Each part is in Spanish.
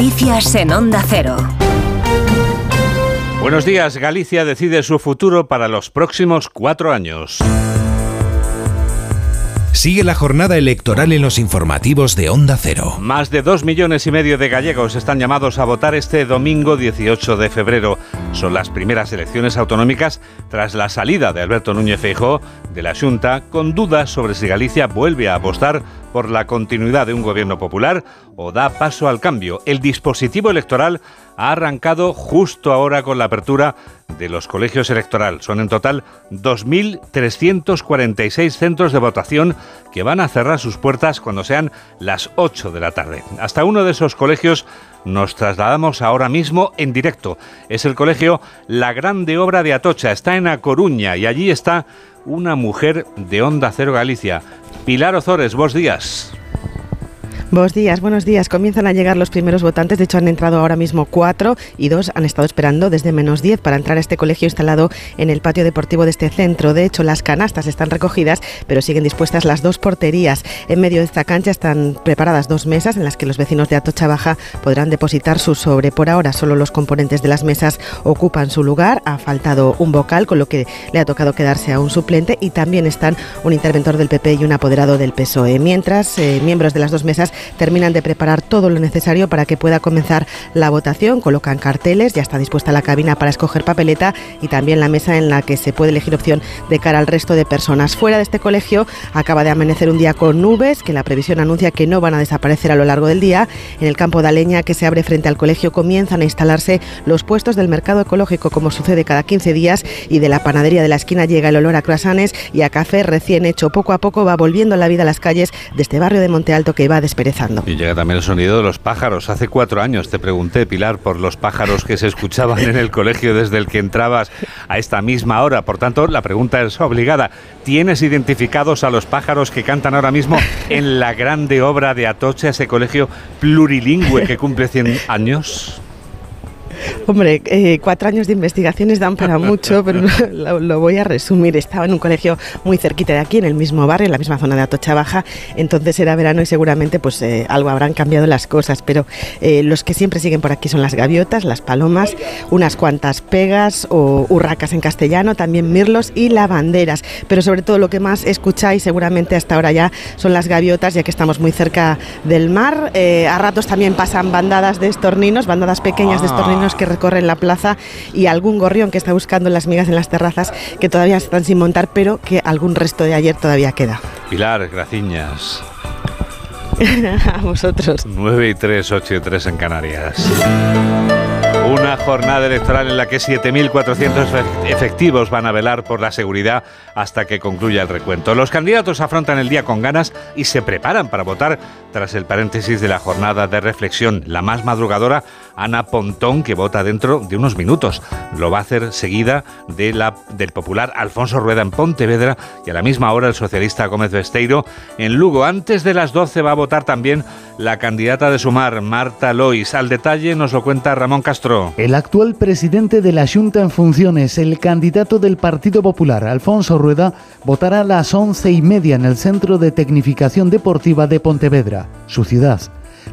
Noticias en Onda Cero. Buenos días. Galicia decide su futuro para los próximos cuatro años. Sigue la jornada electoral en los informativos de Onda Cero. Más de dos millones y medio de gallegos están llamados a votar este domingo 18 de febrero. Son las primeras elecciones autonómicas tras la salida de Alberto Núñez Feijóo de la Junta, con dudas sobre si Galicia vuelve a apostar por la continuidad de un gobierno popular o da paso al cambio. El dispositivo electoral ha arrancado justo ahora con la apertura de los colegios electorales. Son en total 2.346 centros de votación que van a cerrar sus puertas cuando sean las 8 de la tarde. Hasta uno de esos colegios nos trasladamos ahora mismo en directo. Es el colegio La Grande Obra de Atocha. Está en A Coruña y allí está una mujer de Onda Cero Galicia. Pilar Ozores, vos días. Buenos días, buenos días. Comienzan a llegar los primeros votantes. De hecho, han entrado ahora mismo cuatro y dos han estado esperando desde menos diez para entrar a este colegio instalado en el patio deportivo de este centro. De hecho, las canastas están recogidas, pero siguen dispuestas las dos porterías. En medio de esta cancha están preparadas dos mesas en las que los vecinos de Atocha Baja podrán depositar su sobre. Por ahora, solo los componentes de las mesas ocupan su lugar. Ha faltado un vocal, con lo que le ha tocado quedarse a un suplente y también están un interventor del PP y un apoderado del PSOE. Mientras, eh, miembros de las dos mesas terminan de preparar todo lo necesario para que pueda comenzar la votación. Colocan carteles, ya está dispuesta la cabina para escoger papeleta y también la mesa en la que se puede elegir opción de cara al resto de personas. Fuera de este colegio acaba de amanecer un día con nubes que la previsión anuncia que no van a desaparecer a lo largo del día. En el campo de Aleña que se abre frente al colegio comienzan a instalarse los puestos del mercado ecológico como sucede cada 15 días y de la panadería de la esquina llega el olor a croissants y a café recién hecho. Poco a poco va volviendo la vida a las calles de este barrio de Monte Alto que va y llega también el sonido de los pájaros. Hace cuatro años te pregunté, Pilar, por los pájaros que se escuchaban en el colegio desde el que entrabas a esta misma hora. Por tanto, la pregunta es obligada. ¿Tienes identificados a los pájaros que cantan ahora mismo en la grande obra de Atocha, ese colegio plurilingüe que cumple 100 años? Hombre, eh, cuatro años de investigaciones dan para mucho, pero lo, voy a resumir. Estaba en un colegio muy cerquita de aquí, en el mismo barrio, en la misma zona de Atocha Baja. Entonces era verano y seguramente pues eh, algo habrán cambiado las cosas. Pero eh, los que siempre siguen por aquí son las gaviotas, las palomas, unas cuantas pegas o urracas en castellano, también mirlos y lavanderas. Pero sobre todo lo que más escucháis seguramente hasta ahora ya son las gaviotas, ya que estamos muy cerca del mar. a ratos también pasan bandadas de estorninos, bandadas pequeñas de estorninos que recorren la plaza y algún gorrión que está buscando las migas en las terrazas que todavía están sin montar, pero que algún resto de ayer todavía queda. Pilar, graciñas. A vosotros. 9 y 3, 8 y 3 en Canarias. Una jornada electoral en la que 7.400 efectivos van a velar por la seguridad hasta que concluya el recuento. Los candidatos afrontan el día con ganas y se preparan para votar tras el paréntesis de la jornada de reflexión. La más madrugadora, Ana Pontón, que vota dentro de unos minutos. Lo va a hacer seguida de la, del popular Alfonso Rueda en Pontevedra y a la misma hora el socialista Gómez Besteiro en Lugo. Antes de las 12 va a votar también la candidata de Sumar, Marta Lois. Al detalle nos lo cuenta Ramón Castro. El actual presidente de la Junta en funciones, el candidato del Partido Popular, Alfonso Rueda, votará a las once y media en el Centro de Tecnificación Deportiva de Pontevedra, su ciudad.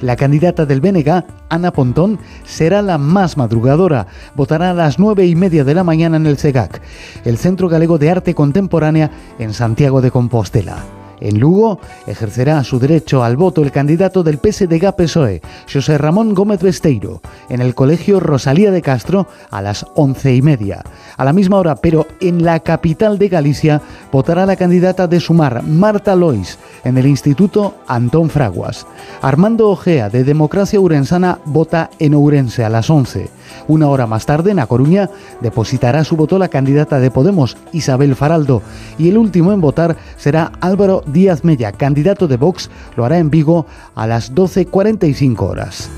La candidata del BNG, Ana Pontón, será la más madrugadora. Votará a las nueve y media de la mañana en el CEGAC, el Centro Galego de Arte Contemporánea en Santiago de Compostela. En Lugo ejercerá su derecho al voto el candidato del PSDG-PSOE, José Ramón Gómez Besteiro, en el Colegio Rosalía de Castro a las once y media. A la misma hora, pero en la capital de Galicia, votará la candidata de Sumar, Marta Lois, en el Instituto Antón Fraguas. Armando Ojea, de Democracia Urensana, vota en Ourense a las 11. Una hora más tarde, en A Coruña, depositará su voto la candidata de Podemos, Isabel Faraldo, y el último en votar será Álvaro Díaz Mella, candidato de Vox, lo hará en Vigo a las 12.45 horas.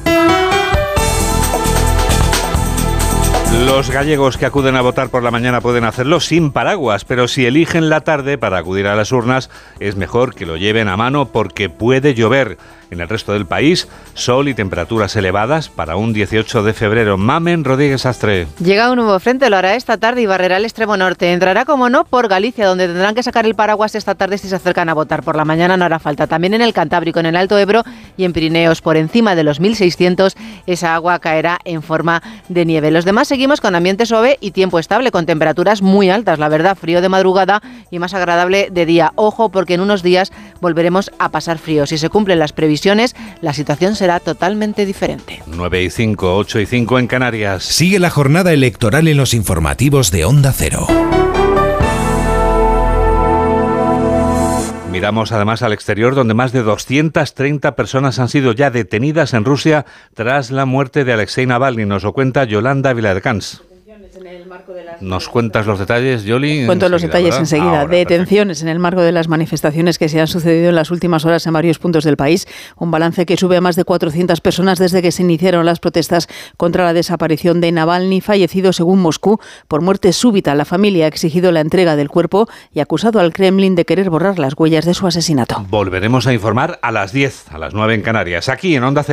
Los gallegos que acuden a votar por la mañana pueden hacerlo sin paraguas, pero si eligen la tarde para acudir a las urnas, es mejor que lo lleven a mano porque puede llover. En el resto del país, sol y temperaturas elevadas para un 18 de febrero. Mamen Rodríguez Astre. Llega un nuevo frente, lo hará esta tarde y barrerá el extremo norte. Entrará, como no, por Galicia, donde tendrán que sacar el paraguas esta tarde si se acercan a votar. Por la mañana no hará falta. También en el Cantábrico, en el Alto Ebro y en Pirineos, por encima de los 1600, esa agua caerá en forma de nieve. Los demás seguimos con ambiente suave y tiempo estable, con temperaturas muy altas, la verdad, frío de madrugada y más agradable de día. Ojo, porque en unos días volveremos a pasar frío. Si se cumplen las previsiones, la situación será totalmente diferente. 9 y 5, 8 y 5 en Canarias. Sigue la jornada electoral en los informativos de Onda Cero. Miramos además al exterior, donde más de 230 personas han sido ya detenidas en Rusia tras la muerte de Alexei Navalny. Nos lo cuenta Yolanda Viladecans. ¿Nos cuentas los detalles, Yoli? Cuento los detalles ¿verdad? enseguida. Ahora, Detenciones en el marco de las manifestaciones que se han sucedido en las últimas horas en varios puntos del país. Un balance que sube a más de 400 personas desde que se iniciaron las protestas contra la desaparición de Navalny, fallecido según Moscú por muerte súbita. La familia ha exigido la entrega del cuerpo y acusado al Kremlin de querer borrar las huellas de su asesinato. Volveremos a informar a las 10, a las 9 en Canarias, aquí en Onda Cero.